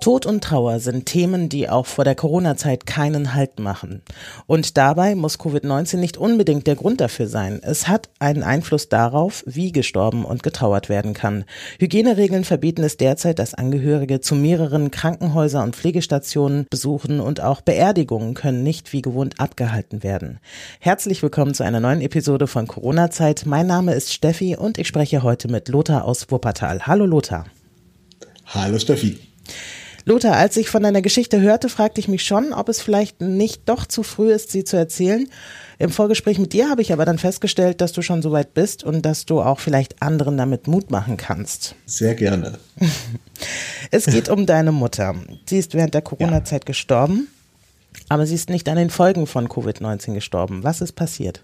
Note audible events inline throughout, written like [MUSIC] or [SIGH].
Tod und Trauer sind Themen, die auch vor der Corona-Zeit keinen Halt machen. Und dabei muss Covid-19 nicht unbedingt der Grund dafür sein. Es hat einen Einfluss darauf, wie gestorben und getrauert werden kann. Hygieneregeln verbieten es derzeit, dass Angehörige zu mehreren Krankenhäuser und Pflegestationen besuchen und auch Beerdigungen können nicht wie gewohnt abgehalten werden. Herzlich willkommen zu einer neuen Episode von Corona-Zeit. Mein Name ist Steffi und ich spreche heute mit Lothar aus Wuppertal. Hallo Lothar. Hallo Steffi. Lothar, als ich von deiner Geschichte hörte, fragte ich mich schon, ob es vielleicht nicht doch zu früh ist, sie zu erzählen. Im Vorgespräch mit dir habe ich aber dann festgestellt, dass du schon so weit bist und dass du auch vielleicht anderen damit Mut machen kannst. Sehr gerne. [LAUGHS] es geht um deine Mutter. Sie ist während der Corona-Zeit ja. gestorben, aber sie ist nicht an den Folgen von Covid-19 gestorben. Was ist passiert?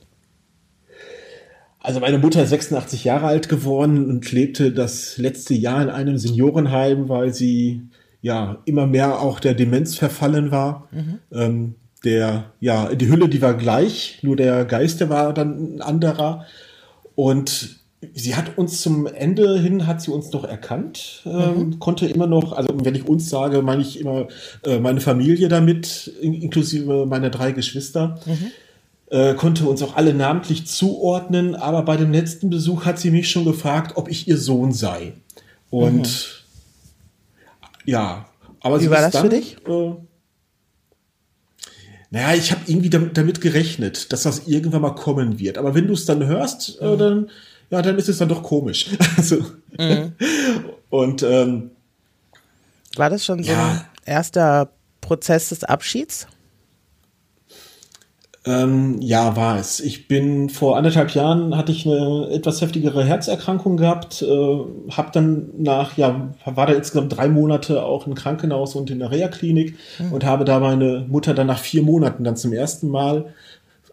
Also meine Mutter ist 86 Jahre alt geworden und lebte das letzte Jahr in einem Seniorenheim, weil sie ja immer mehr auch der Demenz verfallen war. Mhm. Ähm, der, ja, die Hülle, die war gleich, nur der Geist, der war dann ein anderer. Und sie hat uns zum Ende hin, hat sie uns noch erkannt, ähm, mhm. konnte immer noch, also wenn ich uns sage, meine ich immer äh, meine Familie damit, in, inklusive meiner drei Geschwister. Mhm. Äh, konnte uns auch alle namentlich zuordnen, aber bei dem letzten Besuch hat sie mich schon gefragt, ob ich ihr Sohn sei. Und mhm ja, aber wie war das dann, für dich? Äh, naja, ich habe irgendwie damit, damit, gerechnet, dass das irgendwann mal kommen wird. Aber wenn du es dann hörst, äh, mhm. dann ja, dann ist es dann doch komisch. [LAUGHS] also, mhm. Und ähm, war das schon so ja. ein erster Prozess des Abschieds? Ähm, ja, war es. Ich bin vor anderthalb Jahren hatte ich eine etwas heftigere Herzerkrankung gehabt, äh, habe dann nach, ja, war da insgesamt drei Monate auch im Krankenhaus und in der Reha-Klinik mhm. und habe da meine Mutter dann nach vier Monaten dann zum ersten Mal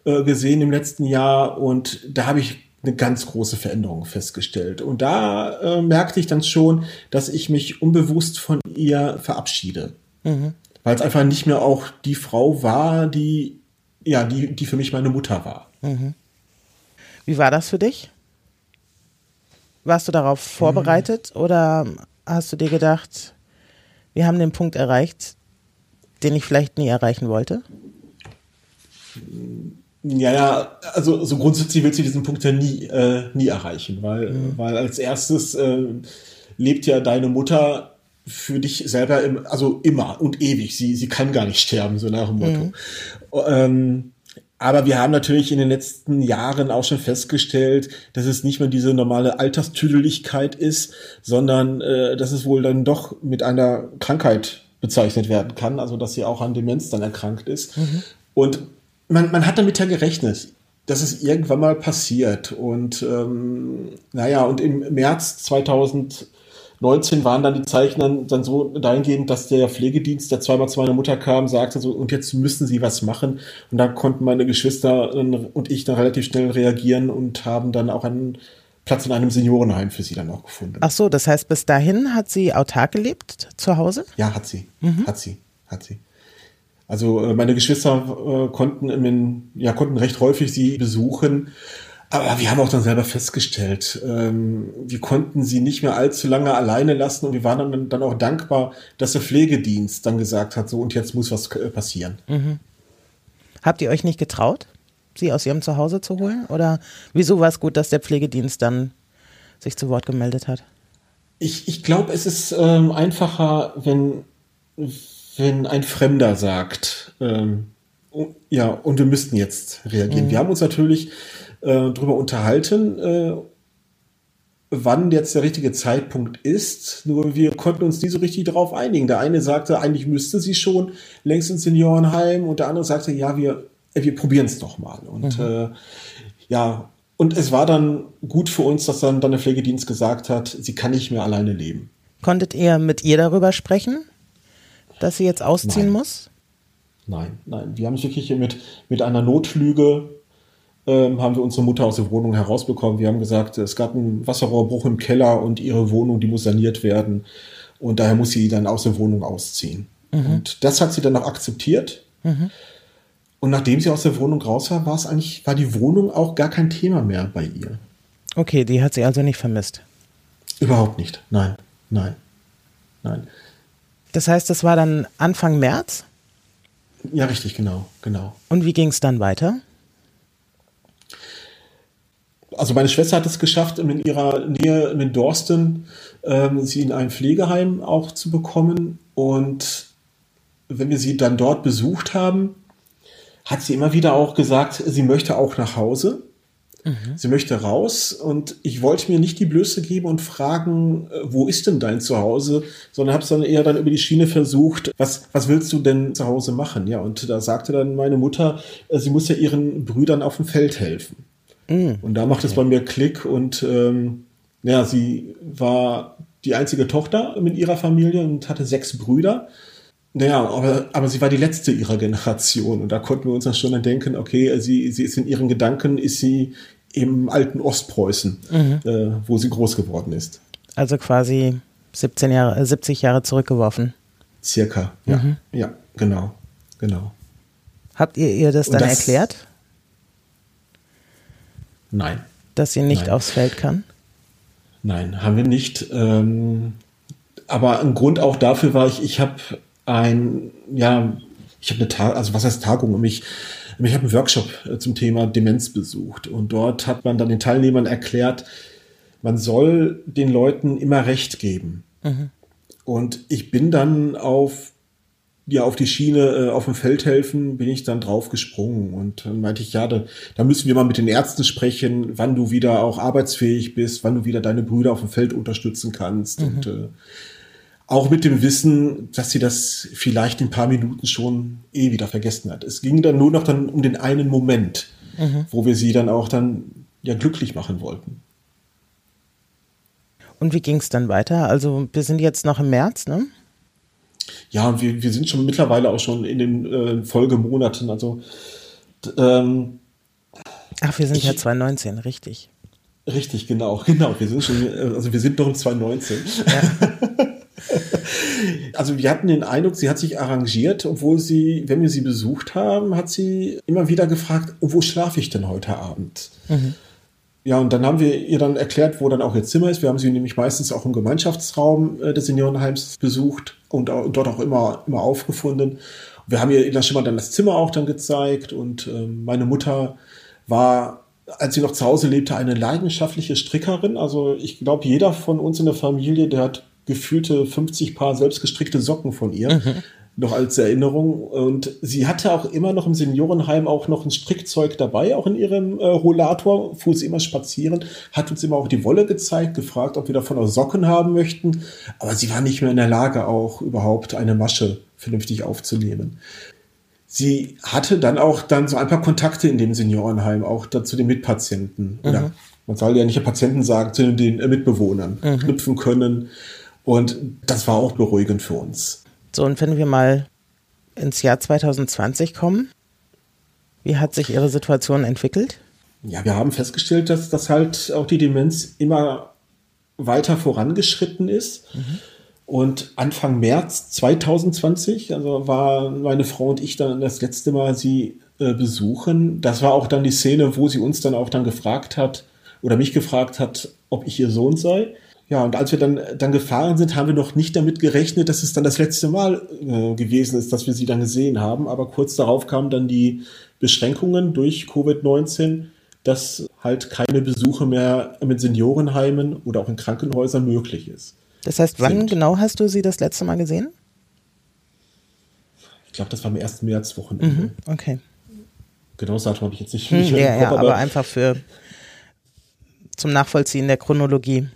äh, gesehen im letzten Jahr und da habe ich eine ganz große Veränderung festgestellt. Und da äh, merkte ich dann schon, dass ich mich unbewusst von ihr verabschiede. Mhm. Weil es einfach nicht mehr auch die Frau war, die ja, die, die für mich meine Mutter war. Mhm. Wie war das für dich? Warst du darauf vorbereitet mhm. oder hast du dir gedacht, wir haben den Punkt erreicht, den ich vielleicht nie erreichen wollte? Ja, ja, also so grundsätzlich willst du diesen Punkt ja nie, äh, nie erreichen, weil, mhm. weil als erstes äh, lebt ja deine Mutter für dich selber, im, also immer und ewig. Sie, sie kann gar nicht sterben, so nach dem Motto. Mhm. Ähm, aber wir haben natürlich in den letzten Jahren auch schon festgestellt, dass es nicht mehr diese normale Alterstüdeligkeit ist, sondern äh, dass es wohl dann doch mit einer Krankheit bezeichnet werden kann, also dass sie auch an Demenz dann erkrankt ist. Mhm. Und man, man hat damit ja gerechnet, dass es irgendwann mal passiert. Und ähm, naja, und im März 2000 19 waren dann die Zeichen dann, dann so dahingehend, dass der Pflegedienst, der zweimal zu meiner Mutter kam, sagte so, und jetzt müssen sie was machen. Und da konnten meine Geschwister und ich dann relativ schnell reagieren und haben dann auch einen Platz in einem Seniorenheim für sie dann auch gefunden. Ach so, das heißt, bis dahin hat sie autark gelebt zu Hause? Ja, hat sie. Mhm. Hat sie. Hat sie. Also äh, meine Geschwister äh, konnten, in, ja, konnten recht häufig sie besuchen aber wir haben auch dann selber festgestellt, ähm, wir konnten sie nicht mehr allzu lange alleine lassen und wir waren dann, dann auch dankbar, dass der Pflegedienst dann gesagt hat, so und jetzt muss was äh, passieren. Mhm. Habt ihr euch nicht getraut, sie aus ihrem Zuhause zu holen? Oder wieso war es gut, dass der Pflegedienst dann sich zu Wort gemeldet hat? Ich, ich glaube, es ist ähm, einfacher, wenn, wenn ein Fremder sagt, ähm, ja, und wir müssten jetzt reagieren. Mhm. Wir haben uns natürlich äh, drüber unterhalten, äh, wann jetzt der richtige Zeitpunkt ist. Nur wir konnten uns nie so richtig darauf einigen. Der eine sagte, eigentlich müsste sie schon längst ins Seniorenheim und der andere sagte, ja, wir, wir probieren es doch mal. Und mhm. äh, ja, und es war dann gut für uns, dass dann, dann der Pflegedienst gesagt hat, sie kann nicht mehr alleine leben. Konntet ihr mit ihr darüber sprechen, dass sie jetzt ausziehen nein. muss? Nein, nein. Wir haben es wirklich mit, mit einer Notlüge ähm, haben wir unsere Mutter aus der Wohnung herausbekommen. Wir haben gesagt, es gab einen Wasserrohrbruch im Keller und ihre Wohnung, die muss saniert werden. Und daher muss sie dann aus der Wohnung ausziehen. Mhm. Und das hat sie dann auch akzeptiert. Mhm. Und nachdem sie aus der Wohnung raus war, war es eigentlich, war die Wohnung auch gar kein Thema mehr bei ihr. Okay, die hat sie also nicht vermisst. Überhaupt nicht. Nein, nein, nein. Das heißt, das war dann Anfang März? Ja, richtig, genau, genau. Und wie ging es dann weiter? Also meine Schwester hat es geschafft, in ihrer Nähe in Dorsten ähm, sie in ein Pflegeheim auch zu bekommen. Und wenn wir sie dann dort besucht haben, hat sie immer wieder auch gesagt, sie möchte auch nach Hause. Mhm. Sie möchte raus und ich wollte mir nicht die Blöße geben und fragen, äh, wo ist denn dein Zuhause, sondern habe es dann eher dann über die Schiene versucht, was, was willst du denn zu Hause machen? Ja, und da sagte dann meine Mutter, äh, sie muss ja ihren Brüdern auf dem Feld helfen. Mhm. Und da macht es bei mir Klick und ähm, ja, sie war die einzige Tochter mit ihrer Familie und hatte sechs Brüder. Naja, aber, aber sie war die letzte ihrer Generation und da konnten wir uns dann schon dann denken, okay, sie, sie ist in ihren Gedanken, ist sie im alten Ostpreußen, mhm. äh, wo sie groß geworden ist. Also quasi 17 Jahre, äh, 70 Jahre zurückgeworfen. Circa, ja. Mhm. Ja, genau, genau. Habt ihr ihr das dann das, erklärt? Nein. Dass sie nicht Nein. aufs Feld kann? Nein, haben wir nicht. Ähm, aber ein Grund auch dafür war ich, ich habe ein, ja, ich habe eine Tag, also was heißt Tagung? Ich, ich habe einen Workshop äh, zum Thema Demenz besucht und dort hat man dann den Teilnehmern erklärt, man soll den Leuten immer Recht geben. Mhm. Und ich bin dann auf ja auf die Schiene äh, auf dem Feld helfen, bin ich dann drauf gesprungen und dann meinte ich, ja, da, da müssen wir mal mit den Ärzten sprechen, wann du wieder auch arbeitsfähig bist, wann du wieder deine Brüder auf dem Feld unterstützen kannst mhm. und äh, auch mit dem Wissen, dass sie das vielleicht in ein paar Minuten schon eh wieder vergessen hat. Es ging dann nur noch dann um den einen Moment, mhm. wo wir sie dann auch dann ja glücklich machen wollten. Und wie ging es dann weiter? Also wir sind jetzt noch im März, ne? Ja, wir, wir sind schon mittlerweile auch schon in den äh, Folgemonaten. Also ähm, Ach, wir sind ich, ja 2019, richtig. Richtig, genau, [LAUGHS] genau. Wir sind schon, also wir sind noch im 2019. Ja. [LAUGHS] Also wir hatten den Eindruck, sie hat sich arrangiert, obwohl sie, wenn wir sie besucht haben, hat sie immer wieder gefragt, wo schlafe ich denn heute Abend? Mhm. Ja, und dann haben wir ihr dann erklärt, wo dann auch ihr Zimmer ist. Wir haben sie nämlich meistens auch im Gemeinschaftsraum äh, des Seniorenheims besucht und, und dort auch immer, immer aufgefunden. Wir haben ihr dann schon mal dann das Zimmer auch dann gezeigt und ähm, meine Mutter war als sie noch zu Hause lebte, eine leidenschaftliche Strickerin. Also ich glaube, jeder von uns in der Familie, der hat gefühlte 50 Paar selbstgestrickte Socken von ihr. Mhm. Noch als Erinnerung. Und sie hatte auch immer noch im Seniorenheim auch noch ein Strickzeug dabei, auch in ihrem äh, Rollator, fuhr sie immer spazieren, hat uns immer auch die Wolle gezeigt, gefragt, ob wir davon auch Socken haben möchten. Aber sie war nicht mehr in der Lage, auch überhaupt eine Masche vernünftig aufzunehmen. Sie hatte dann auch dann so ein paar Kontakte in dem Seniorenheim, auch dazu den Mitpatienten. Mhm. Oder man soll ja nicht Patienten sagen, zu den Mitbewohnern mhm. knüpfen können. Und das war auch beruhigend für uns. So, und wenn wir mal ins Jahr 2020 kommen, wie hat sich Ihre Situation entwickelt? Ja, wir haben festgestellt, dass das halt auch die Demenz immer weiter vorangeschritten ist. Mhm. Und Anfang März 2020, also war meine Frau und ich dann das letzte Mal sie äh, besuchen. Das war auch dann die Szene, wo sie uns dann auch dann gefragt hat oder mich gefragt hat, ob ich ihr Sohn sei. Ja, und als wir dann, dann gefahren sind, haben wir noch nicht damit gerechnet, dass es dann das letzte Mal äh, gewesen ist, dass wir sie dann gesehen haben. Aber kurz darauf kamen dann die Beschränkungen durch Covid-19, dass halt keine Besuche mehr mit Seniorenheimen oder auch in Krankenhäusern möglich ist. Das heißt, wann sind. genau hast du sie das letzte Mal gesehen? Ich glaube, das war am 1. März-Wochenende. Mhm, okay. Genau das Datum habe ich jetzt nicht. Hm, ja, Kopf, ja, aber, aber einfach für zum Nachvollziehen der Chronologie.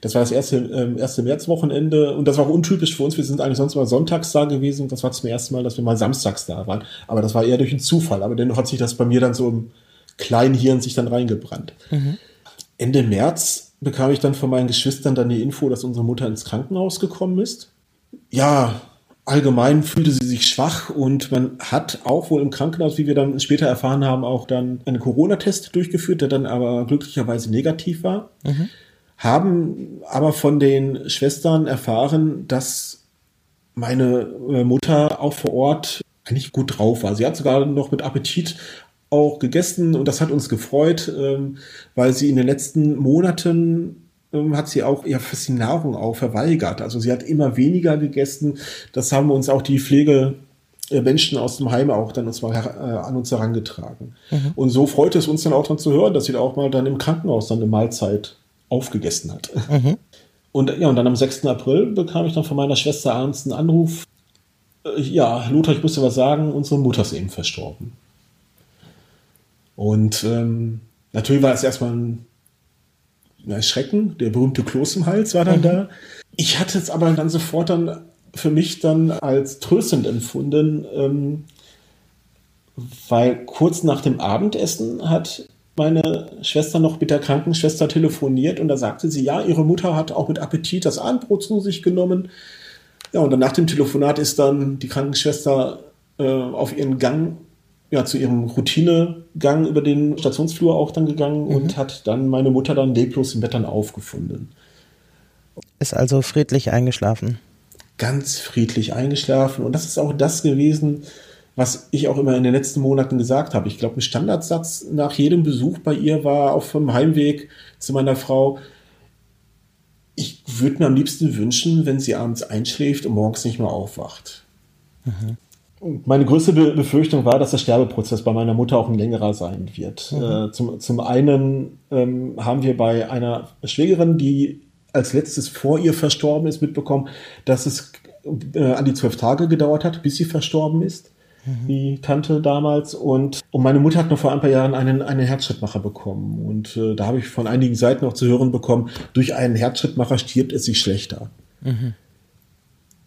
Das war das erste, ähm, erste Märzwochenende und das war auch untypisch für uns. Wir sind eigentlich sonst mal sonntags da gewesen. Das war zum ersten Mal, dass wir mal samstags da waren. Aber das war eher durch einen Zufall. Aber dennoch hat sich das bei mir dann so im kleinen Hirn sich dann reingebrannt. Mhm. Ende März bekam ich dann von meinen Geschwistern dann die Info, dass unsere Mutter ins Krankenhaus gekommen ist. Ja, allgemein fühlte sie sich schwach und man hat auch wohl im Krankenhaus, wie wir dann später erfahren haben, auch dann einen Corona-Test durchgeführt, der dann aber glücklicherweise negativ war. Mhm haben aber von den Schwestern erfahren, dass meine äh, Mutter auch vor Ort eigentlich gut drauf war. Sie hat sogar noch mit Appetit auch gegessen und das hat uns gefreut, ähm, weil sie in den letzten Monaten ähm, hat sie auch ja fast die Nahrung auch verweigert. Also sie hat immer weniger gegessen. Das haben uns auch die Pflegemenschen aus dem Heim auch dann uns mal äh, an uns herangetragen. Mhm. Und so freute es uns dann auch dann zu hören, dass sie da auch mal dann im Krankenhaus dann eine Mahlzeit aufgegessen hat. Mhm. Und ja, und dann am 6. April bekam ich dann von meiner Schwester abends einen Anruf. Äh, ja, Lothar, ich muss dir was sagen, unsere Mutter ist eben verstorben. Und ähm, natürlich war es erstmal ein ja, Schrecken, der berühmte Kloß im Hals war dann mhm. da. Ich hatte es aber dann sofort dann für mich dann als tröstend empfunden, ähm, weil kurz nach dem Abendessen hat meine Schwester noch mit der Krankenschwester telefoniert und da sagte sie, ja, ihre Mutter hat auch mit Appetit das Abendbrot zu sich genommen. Ja, und dann nach dem Telefonat ist dann die Krankenschwester äh, auf ihren Gang ja, zu ihrem Routinegang über den Stationsflur auch dann gegangen mhm. und hat dann meine Mutter dann leblos im Bett dann aufgefunden. Ist also friedlich eingeschlafen. Ganz friedlich eingeschlafen. Und das ist auch das gewesen, was ich auch immer in den letzten Monaten gesagt habe. Ich glaube, ein Standardsatz nach jedem Besuch bei ihr war auf dem Heimweg zu meiner Frau. Ich würde mir am liebsten wünschen, wenn sie abends einschläft und morgens nicht mehr aufwacht. Mhm. Meine größte Befürchtung war, dass der Sterbeprozess bei meiner Mutter auch ein längerer sein wird. Mhm. Äh, zum, zum einen ähm, haben wir bei einer Schwägerin, die als letztes vor ihr verstorben ist, mitbekommen, dass es äh, an die zwölf Tage gedauert hat, bis sie verstorben ist, mhm. die Tante damals. Und, und meine Mutter hat noch vor ein paar Jahren einen, einen Herzschrittmacher bekommen. Und äh, da habe ich von einigen Seiten auch zu hören bekommen, durch einen Herzschrittmacher stirbt es sich schlechter. Mhm.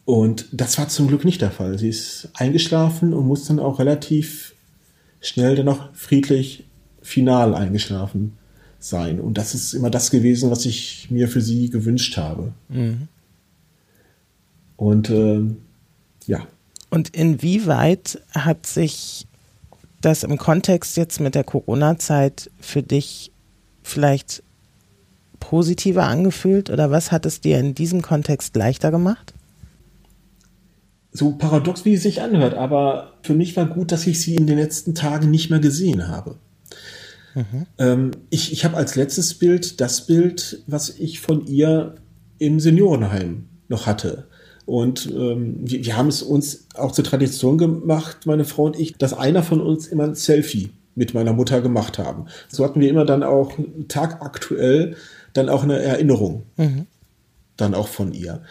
Und das war zum Glück nicht der Fall. Sie ist eingeschlafen und muss dann auch relativ schnell dann noch friedlich final eingeschlafen sein. Und das ist immer das gewesen, was ich mir für sie gewünscht habe. Mhm. Und äh, ja. Und inwieweit hat sich das im Kontext jetzt mit der Corona-Zeit für dich vielleicht positiver angefühlt oder was hat es dir in diesem Kontext leichter gemacht? so paradox wie es sich anhört, aber für mich war gut, dass ich sie in den letzten Tagen nicht mehr gesehen habe. Mhm. Ähm, ich ich habe als letztes Bild das Bild, was ich von ihr im Seniorenheim noch hatte. Und ähm, wir, wir haben es uns auch zur Tradition gemacht, meine Frau und ich, dass einer von uns immer ein Selfie mit meiner Mutter gemacht haben. So hatten wir immer dann auch tagaktuell dann auch eine Erinnerung mhm. dann auch von ihr.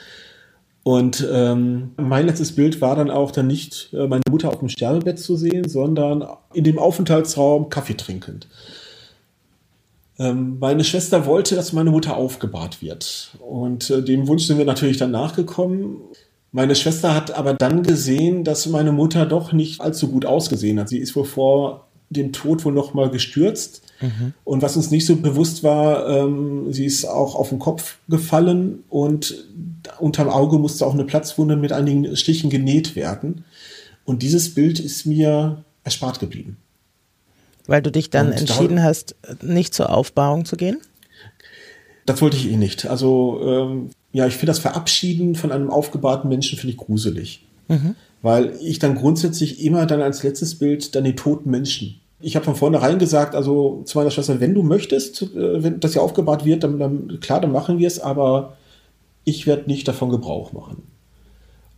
Und ähm, mein letztes Bild war dann auch dann nicht äh, meine Mutter auf dem Sterbebett zu sehen, sondern in dem Aufenthaltsraum Kaffee trinkend. Ähm, meine Schwester wollte, dass meine Mutter aufgebahrt wird. Und äh, dem Wunsch sind wir natürlich dann nachgekommen. Meine Schwester hat aber dann gesehen, dass meine Mutter doch nicht allzu gut ausgesehen hat. Sie ist wohl vor dem Tod wohl noch mal gestürzt. Mhm. Und was uns nicht so bewusst war, ähm, sie ist auch auf den Kopf gefallen und unterm Auge musste auch eine Platzwunde mit einigen Stichen genäht werden. Und dieses Bild ist mir erspart geblieben. Weil du dich dann und entschieden da, hast, nicht zur Aufbauung zu gehen? Das wollte ich eh nicht. Also ähm, ja, ich finde das Verabschieden von einem aufgebahrten Menschen finde ich gruselig. Mhm. Weil ich dann grundsätzlich immer dann als letztes Bild dann die toten Menschen ich habe von vornherein gesagt, also zu meiner Schwester, wenn du möchtest, äh, wenn das ja aufgebahrt wird, dann, dann klar, dann machen wir es, aber ich werde nicht davon Gebrauch machen.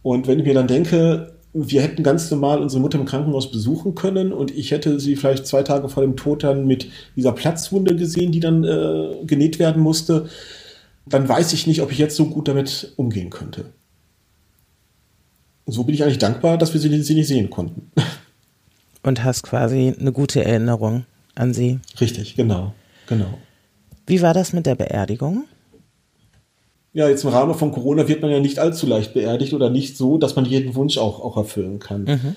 Und wenn ich mir dann denke, wir hätten ganz normal unsere Mutter im Krankenhaus besuchen können und ich hätte sie vielleicht zwei Tage vor dem Tod dann mit dieser Platzwunde gesehen, die dann äh, genäht werden musste, dann weiß ich nicht, ob ich jetzt so gut damit umgehen könnte. So bin ich eigentlich dankbar, dass wir sie, sie nicht sehen konnten. [LAUGHS] und hast quasi eine gute Erinnerung an sie. Richtig, genau, genau. Wie war das mit der Beerdigung? Ja, jetzt im Rahmen von Corona wird man ja nicht allzu leicht beerdigt oder nicht so, dass man jeden Wunsch auch, auch erfüllen kann. Mhm.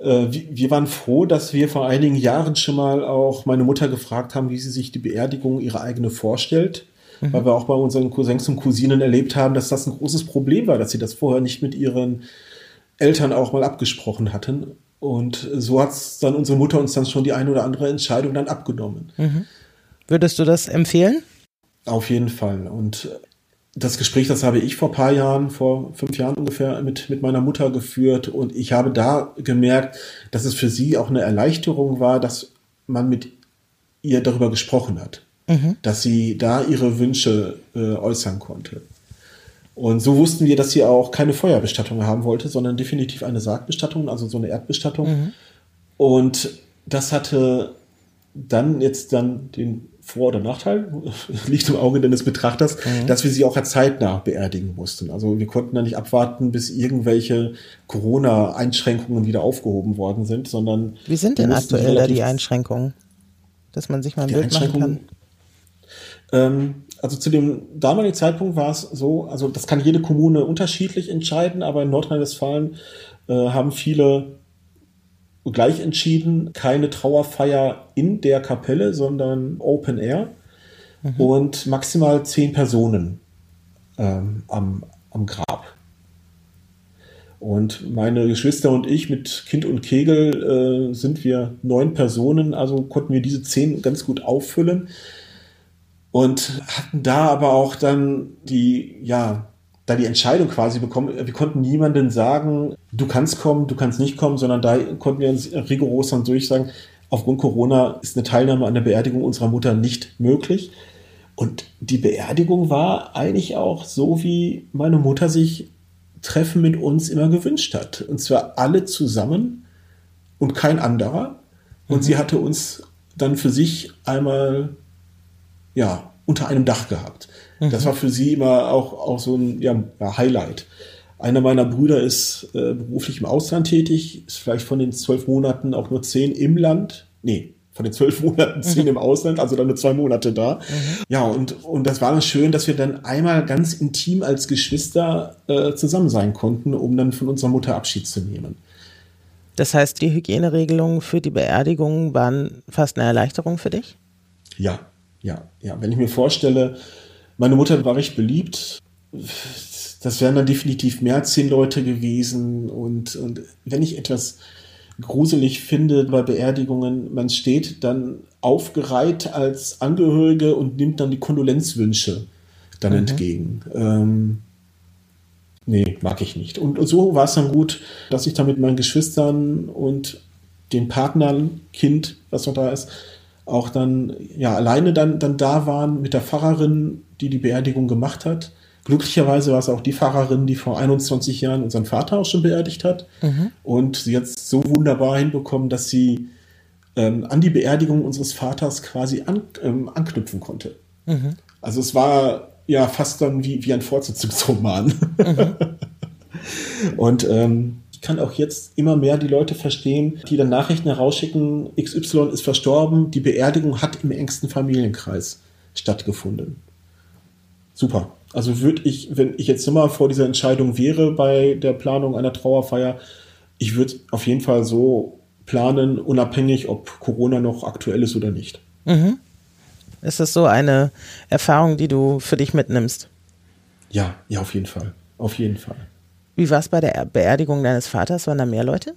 Äh, wir waren froh, dass wir vor einigen Jahren schon mal auch meine Mutter gefragt haben, wie sie sich die Beerdigung ihre eigene vorstellt. Mhm. Weil wir auch bei unseren Cousins und Cousinen erlebt haben, dass das ein großes Problem war, dass sie das vorher nicht mit ihren Eltern auch mal abgesprochen hatten. Und so hat dann unsere Mutter uns dann schon die eine oder andere Entscheidung dann abgenommen. Mhm. Würdest du das empfehlen? Auf jeden Fall. Und das Gespräch, das habe ich vor ein paar Jahren, vor fünf Jahren ungefähr, mit, mit meiner Mutter geführt. Und ich habe da gemerkt, dass es für sie auch eine Erleichterung war, dass man mit ihr darüber gesprochen hat. Mhm. Dass sie da ihre Wünsche äh, äußern konnte. Und so wussten wir, dass sie auch keine Feuerbestattung haben wollte, sondern definitiv eine Sargbestattung, also so eine Erdbestattung. Mhm. Und das hatte dann jetzt dann den vor- oder Nachteil, [LAUGHS] liegt im Auge des Betrachters, mhm. dass wir sie auch zeitnah beerdigen mussten. Also wir konnten da nicht abwarten, bis irgendwelche Corona-Einschränkungen wieder aufgehoben worden sind, sondern. Wie sind denn aktuell da die Einschränkungen? Dass man sich mal ein Bild machen kann? Ähm, also zu dem damaligen Zeitpunkt war es so, also das kann jede Kommune unterschiedlich entscheiden, aber in Nordrhein-Westfalen äh, haben viele gleich entschieden, keine Trauerfeier in der Kapelle, sondern Open Air mhm. und maximal zehn Personen ähm, am, am Grab. Und meine Geschwister und ich mit Kind und Kegel äh, sind wir neun Personen, also konnten wir diese zehn ganz gut auffüllen und hatten da aber auch dann die, ja, da die Entscheidung quasi bekommen. Wir konnten niemanden sagen, du kannst kommen, du kannst nicht kommen, sondern da konnten wir uns rigoros dann durchsagen, aufgrund Corona ist eine Teilnahme an der Beerdigung unserer Mutter nicht möglich. Und die Beerdigung war eigentlich auch so, wie meine Mutter sich Treffen mit uns immer gewünscht hat. Und zwar alle zusammen und kein anderer. Und mhm. sie hatte uns dann für sich einmal, ja, unter einem Dach gehabt. Das war für sie immer auch, auch so ein ja, Highlight. Einer meiner Brüder ist äh, beruflich im Ausland tätig, ist vielleicht von den zwölf Monaten auch nur zehn im Land. Nee, von den zwölf [LAUGHS] Monaten zehn mhm. im Ausland, also dann nur zwei Monate da. Mhm. Ja, und, und das war dann schön, dass wir dann einmal ganz intim als Geschwister äh, zusammen sein konnten, um dann von unserer Mutter Abschied zu nehmen. Das heißt, die Hygieneregelungen für die Beerdigung waren fast eine Erleichterung für dich? Ja, ja, ja. Wenn ich mir vorstelle, meine Mutter war recht beliebt. Das wären dann definitiv mehr als zehn Leute gewesen. Und, und wenn ich etwas gruselig finde bei Beerdigungen, man steht dann aufgereiht als Angehörige und nimmt dann die Kondolenzwünsche dann mhm. entgegen. Ähm, nee, mag ich nicht. Und so war es dann gut, dass ich da mit meinen Geschwistern und den Partnern, Kind, was noch da ist, auch dann ja alleine dann, dann da waren mit der Pfarrerin, die die Beerdigung gemacht hat. Glücklicherweise war es auch die Pfarrerin, die vor 21 Jahren unseren Vater auch schon beerdigt hat. Mhm. Und sie hat es so wunderbar hinbekommen, dass sie ähm, an die Beerdigung unseres Vaters quasi an, ähm, anknüpfen konnte. Mhm. Also es war ja fast dann wie, wie ein Fortsetzungsroman. Mhm. [LAUGHS] Und ähm, kann auch jetzt immer mehr die Leute verstehen, die dann Nachrichten herausschicken, XY ist verstorben, die Beerdigung hat im engsten Familienkreis stattgefunden. Super. Also würde ich, wenn ich jetzt immer vor dieser Entscheidung wäre bei der Planung einer Trauerfeier, ich würde auf jeden Fall so planen, unabhängig, ob Corona noch aktuell ist oder nicht. Mhm. Ist das so eine Erfahrung, die du für dich mitnimmst? Ja, ja, auf jeden Fall. Auf jeden Fall. Wie war es bei der Beerdigung deines Vaters? Waren da mehr Leute?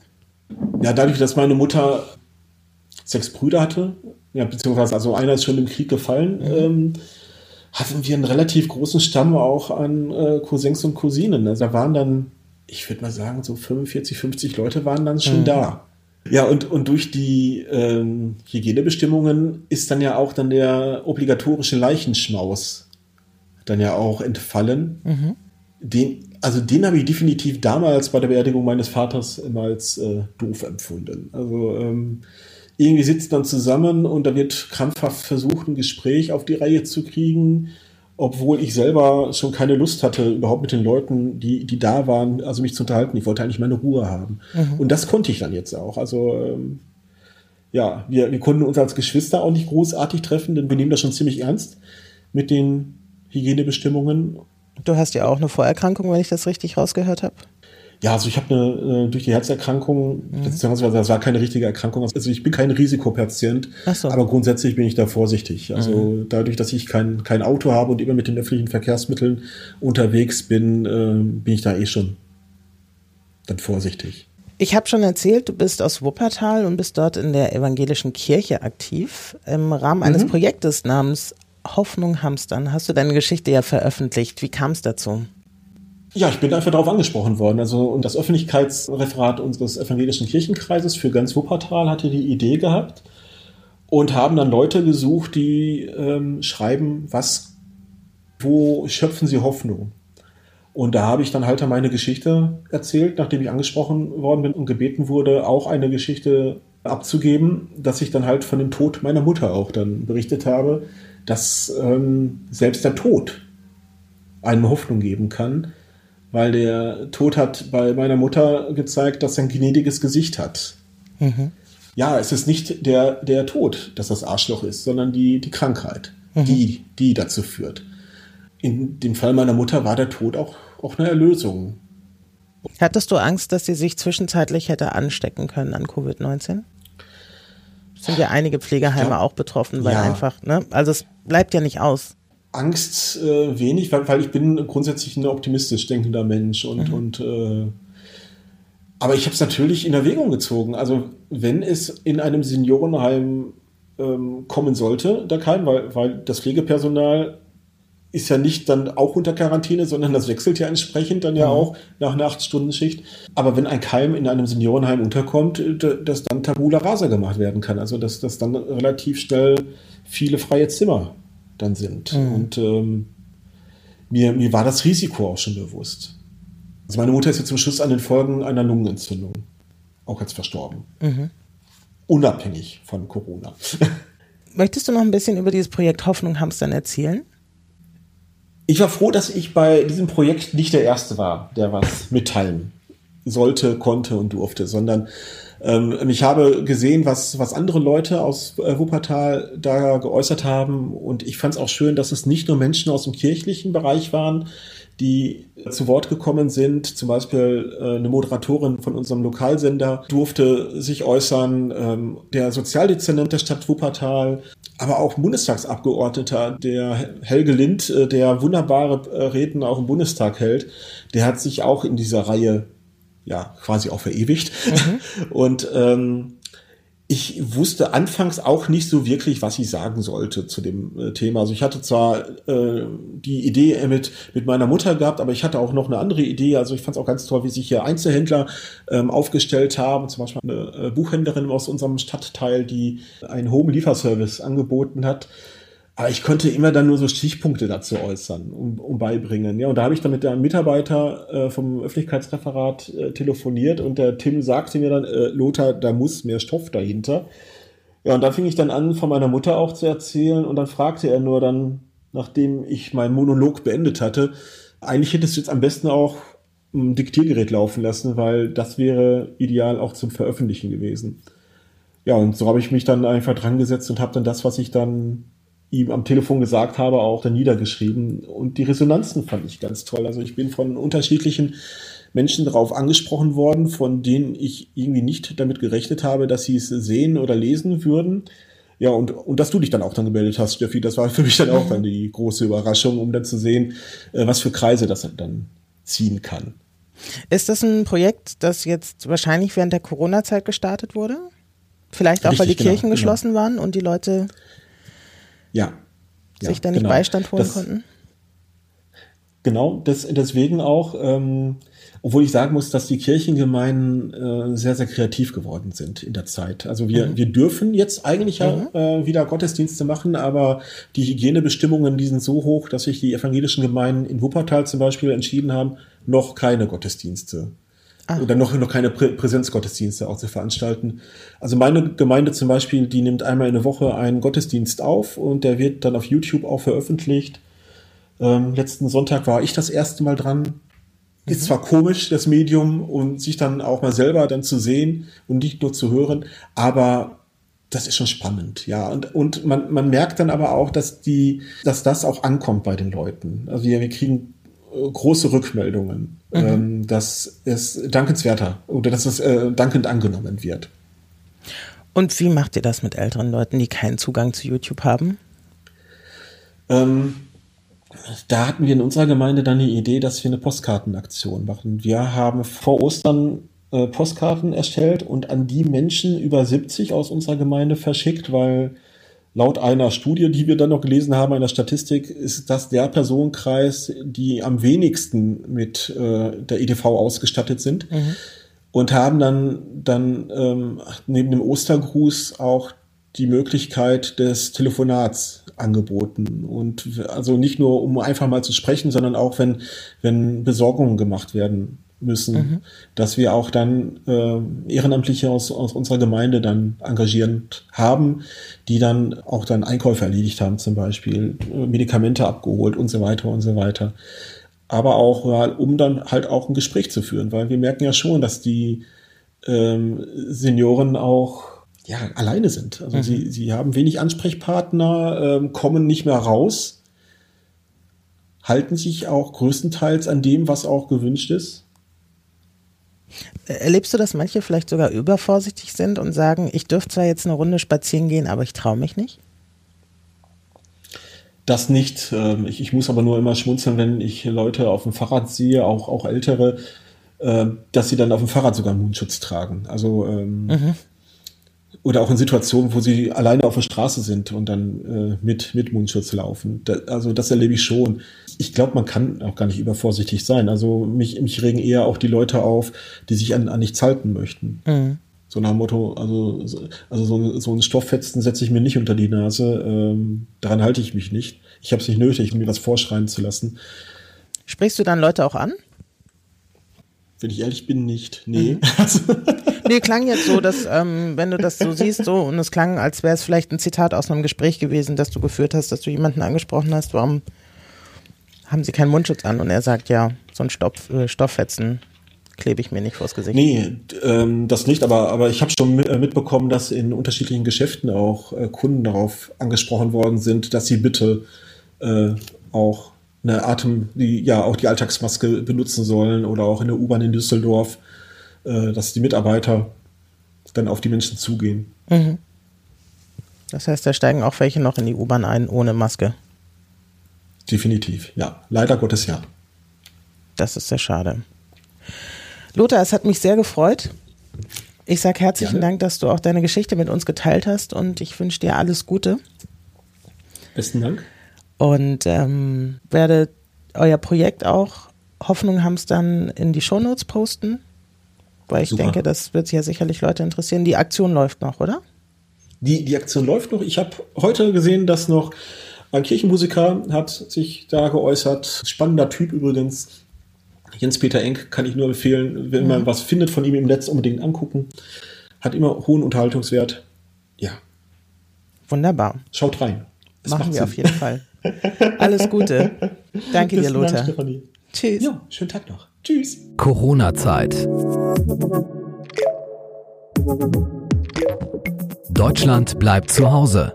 Ja, dadurch, dass meine Mutter sechs Brüder hatte, ja, beziehungsweise also einer ist schon im Krieg gefallen, mhm. ähm, hatten wir einen relativ großen Stamm auch an äh, Cousins und Cousinen. Also da waren dann, ich würde mal sagen, so 45, 50 Leute waren dann schon mhm. da. Ja, und, und durch die ähm, Hygienebestimmungen ist dann ja auch dann der obligatorische Leichenschmaus dann ja auch entfallen. Mhm. Den also den habe ich definitiv damals bei der Beerdigung meines Vaters immer als äh, doof empfunden. Also ähm, irgendwie sitzt man zusammen und da wird krampfhaft versucht, ein Gespräch auf die Reihe zu kriegen, obwohl ich selber schon keine Lust hatte, überhaupt mit den Leuten, die, die da waren, also mich zu unterhalten. Ich wollte eigentlich meine Ruhe haben. Mhm. Und das konnte ich dann jetzt auch. Also ähm, ja, wir, wir konnten uns als Geschwister auch nicht großartig treffen, denn wir nehmen das schon ziemlich ernst mit den Hygienebestimmungen. Du hast ja auch eine Vorerkrankung, wenn ich das richtig rausgehört habe. Ja, also ich habe eine äh, durch die Herzerkrankung, mhm. beziehungsweise das war keine richtige Erkrankung, also ich bin kein Risikopatient, so. aber grundsätzlich bin ich da vorsichtig. Also mhm. dadurch, dass ich kein, kein Auto habe und immer mit den öffentlichen Verkehrsmitteln unterwegs bin, äh, bin ich da eh schon dann vorsichtig. Ich habe schon erzählt, du bist aus Wuppertal und bist dort in der evangelischen Kirche aktiv im Rahmen eines mhm. Projektes namens Hoffnung hamstern. Hast du deine Geschichte ja veröffentlicht. Wie kam es dazu? Ja, ich bin einfach darauf angesprochen worden. Also und das Öffentlichkeitsreferat unseres evangelischen Kirchenkreises für ganz Wuppertal hatte die Idee gehabt und haben dann Leute gesucht, die ähm, schreiben, was, wo schöpfen sie Hoffnung? Und da habe ich dann halt meine Geschichte erzählt, nachdem ich angesprochen worden bin und gebeten wurde, auch eine Geschichte abzugeben, dass ich dann halt von dem Tod meiner Mutter auch dann berichtet habe, dass ähm, selbst der Tod eine Hoffnung geben kann, weil der Tod hat bei meiner Mutter gezeigt, dass er ein gnädiges Gesicht hat. Mhm. Ja, es ist nicht der, der Tod, dass das Arschloch ist, sondern die, die Krankheit, mhm. die, die dazu führt. In dem Fall meiner Mutter war der Tod auch, auch eine Erlösung. Hattest du Angst, dass sie sich zwischenzeitlich hätte anstecken können an Covid-19? Sind ja einige Pflegeheime ja, auch betroffen, weil ja. einfach, ne? Also es bleibt ja nicht aus. Angst äh, wenig, weil, weil ich bin grundsätzlich ein optimistisch denkender Mensch und, mhm. und äh, aber ich habe es natürlich in Erwägung gezogen. Also wenn es in einem Seniorenheim ähm, kommen sollte, der Keim, weil, weil das Pflegepersonal ist ja nicht dann auch unter Quarantäne, sondern das wechselt ja entsprechend dann ja mhm. auch nach einer 8-Stunden-Schicht. Aber wenn ein Keim in einem Seniorenheim unterkommt, dass dann Tabula rasa gemacht werden kann. Also dass, dass dann relativ schnell viele freie Zimmer dann sind. Mhm. Und ähm, mir, mir war das Risiko auch schon bewusst. Also meine Mutter ist jetzt zum Schluss an den Folgen einer Lungenentzündung auch jetzt verstorben. Mhm. Unabhängig von Corona. [LAUGHS] Möchtest du noch ein bisschen über dieses Projekt Hoffnung Hamstern erzählen? Ich war froh, dass ich bei diesem Projekt nicht der Erste war, der was mitteilen sollte, konnte und durfte, sondern ähm, ich habe gesehen, was, was andere Leute aus äh, Wuppertal da geäußert haben. Und ich fand es auch schön, dass es nicht nur Menschen aus dem kirchlichen Bereich waren, die zu Wort gekommen sind. Zum Beispiel äh, eine Moderatorin von unserem Lokalsender durfte sich äußern. Ähm, der Sozialdezernent der Stadt Wuppertal, aber auch Bundestagsabgeordneter, der Helge Lind, äh, der wunderbare Reden auch im Bundestag hält, der hat sich auch in dieser Reihe ja quasi auch verewigt. Mhm. [LAUGHS] Und ähm, ich wusste anfangs auch nicht so wirklich, was ich sagen sollte zu dem äh, Thema. Also ich hatte zwar äh, die Idee mit, mit meiner Mutter gehabt, aber ich hatte auch noch eine andere Idee. Also ich fand es auch ganz toll, wie sich hier Einzelhändler ähm, aufgestellt haben. Zum Beispiel eine äh, Buchhändlerin aus unserem Stadtteil, die einen Home-Lieferservice angeboten hat. Aber ich konnte immer dann nur so Stichpunkte dazu äußern und, um beibringen. Ja, und da habe ich dann mit der Mitarbeiter äh, vom Öffentlichkeitsreferat äh, telefoniert und der Tim sagte mir dann, äh, Lothar, da muss mehr Stoff dahinter. Ja, und da fing ich dann an, von meiner Mutter auch zu erzählen und dann fragte er nur dann, nachdem ich meinen Monolog beendet hatte, eigentlich hättest du jetzt am besten auch ein Diktiergerät laufen lassen, weil das wäre ideal auch zum Veröffentlichen gewesen. Ja, und so habe ich mich dann einfach dran gesetzt und habe dann das, was ich dann ihm am Telefon gesagt habe, auch dann niedergeschrieben. Und die Resonanzen fand ich ganz toll. Also ich bin von unterschiedlichen Menschen darauf angesprochen worden, von denen ich irgendwie nicht damit gerechnet habe, dass sie es sehen oder lesen würden. Ja, und, und dass du dich dann auch dann gemeldet hast, Steffi, das war für mich dann auch dann die große Überraschung, um dann zu sehen, äh, was für Kreise das dann ziehen kann. Ist das ein Projekt, das jetzt wahrscheinlich während der Corona-Zeit gestartet wurde? Vielleicht auch, Richtig, weil die genau, Kirchen genau. geschlossen waren und die Leute ja. sich da nicht genau. Beistand holen das, konnten? Genau, das, deswegen auch, ähm, obwohl ich sagen muss, dass die Kirchengemeinden äh, sehr, sehr kreativ geworden sind in der Zeit. Also wir, mhm. wir dürfen jetzt eigentlich mhm. ja äh, wieder Gottesdienste machen, aber die Hygienebestimmungen, die sind so hoch, dass sich die evangelischen Gemeinden in Wuppertal zum Beispiel entschieden haben, noch keine Gottesdienste Ah. Oder noch, noch keine Prä Präsenzgottesdienste auch zu veranstalten. Also meine Gemeinde zum Beispiel, die nimmt einmal in der Woche einen Gottesdienst auf und der wird dann auf YouTube auch veröffentlicht. Ähm, letzten Sonntag war ich das erste Mal dran. Ist mhm. zwar komisch, das Medium, und sich dann auch mal selber dann zu sehen und nicht nur zu hören, aber das ist schon spannend, ja. Und, und man, man merkt dann aber auch, dass die, dass das auch ankommt bei den Leuten. Also wir, wir kriegen große Rückmeldungen, mhm. ähm, dass es dankenswerter oder dass es äh, dankend angenommen wird. Und wie macht ihr das mit älteren Leuten, die keinen Zugang zu YouTube haben? Ähm, da hatten wir in unserer Gemeinde dann die Idee, dass wir eine Postkartenaktion machen. Wir haben vor Ostern äh, Postkarten erstellt und an die Menschen über 70 aus unserer Gemeinde verschickt, weil laut einer Studie, die wir dann noch gelesen haben, einer Statistik, ist das der Personenkreis, die am wenigsten mit äh, der EDV ausgestattet sind. Mhm. Und haben dann, dann ähm, neben dem Ostergruß auch die Möglichkeit des Telefonats angeboten. Und also nicht nur, um einfach mal zu sprechen, sondern auch, wenn, wenn Besorgungen gemacht werden müssen, mhm. dass wir auch dann äh, Ehrenamtliche aus, aus unserer Gemeinde dann engagierend haben, die dann auch dann Einkäufe erledigt haben, zum Beispiel äh, Medikamente abgeholt und so weiter und so weiter. Aber auch, ja, um dann halt auch ein Gespräch zu führen, weil wir merken ja schon, dass die ähm, Senioren auch ja, alleine sind. Also mhm. sie, sie haben wenig Ansprechpartner, ähm, kommen nicht mehr raus, halten sich auch größtenteils an dem, was auch gewünscht ist. Erlebst du, dass manche vielleicht sogar übervorsichtig sind und sagen, ich dürfte zwar jetzt eine Runde spazieren gehen, aber ich traue mich nicht? Das nicht. Ähm, ich, ich, muss aber nur immer schmunzeln, wenn ich Leute auf dem Fahrrad sehe, auch, auch ältere, äh, dass sie dann auf dem Fahrrad sogar Mundschutz tragen. Also ähm, mhm oder auch in Situationen, wo sie alleine auf der Straße sind und dann äh, mit, mit Mundschutz laufen. Also das erlebe ich schon. Ich glaube, man kann auch gar nicht übervorsichtig sein. Also mich, mich regen eher auch die Leute auf, die sich an, an nichts halten möchten. Mhm. So nach dem Motto, also, also so, so ein Stofffetzen setze ich mir nicht unter die Nase, ähm, daran halte ich mich nicht. Ich habe es nicht nötig, mir was vorschreien zu lassen. Sprichst du dann Leute auch an? Wenn ich ehrlich bin, nicht. Nee. Mhm. [LAUGHS] nee, klang jetzt so, dass, ähm, wenn du das so siehst, so, und es klang, als wäre es vielleicht ein Zitat aus einem Gespräch gewesen, das du geführt hast, dass du jemanden angesprochen hast, warum haben sie keinen Mundschutz an? Und er sagt, ja, so ein Stoff, äh, Stofffetzen klebe ich mir nicht vors Gesicht. Nee, ähm, das nicht, aber, aber ich habe schon äh, mitbekommen, dass in unterschiedlichen Geschäften auch äh, Kunden darauf angesprochen worden sind, dass sie bitte äh, auch eine Atem, die ja auch die Alltagsmaske benutzen sollen oder auch in der U-Bahn in Düsseldorf, äh, dass die Mitarbeiter dann auf die Menschen zugehen. Mhm. Das heißt, da steigen auch welche noch in die U-Bahn ein ohne Maske. Definitiv, ja. Leider Gottes ja. Das ist sehr schade. Lothar, es hat mich sehr gefreut. Ich sage herzlichen Gerne. Dank, dass du auch deine Geschichte mit uns geteilt hast und ich wünsche dir alles Gute. Besten Dank und ähm, werde euer Projekt auch Hoffnung Hamstern in die Shownotes posten, weil ich Super. denke, das wird ja sicherlich Leute interessieren. Die Aktion läuft noch, oder? Die, die Aktion läuft noch. Ich habe heute gesehen, dass noch ein Kirchenmusiker hat sich da geäußert. Spannender Typ übrigens. Jens-Peter Enk kann ich nur empfehlen, wenn mhm. man was findet von ihm im Netz, unbedingt angucken. Hat immer hohen Unterhaltungswert. Ja. Wunderbar. Schaut rein. Es Machen wir Sinn. auf jeden Fall. Alles Gute. [LAUGHS] Danke dir, Lothar. Dank, Stefanie. Tschüss. Ja, schönen Tag noch. Tschüss. Corona-Zeit. Deutschland bleibt zu Hause.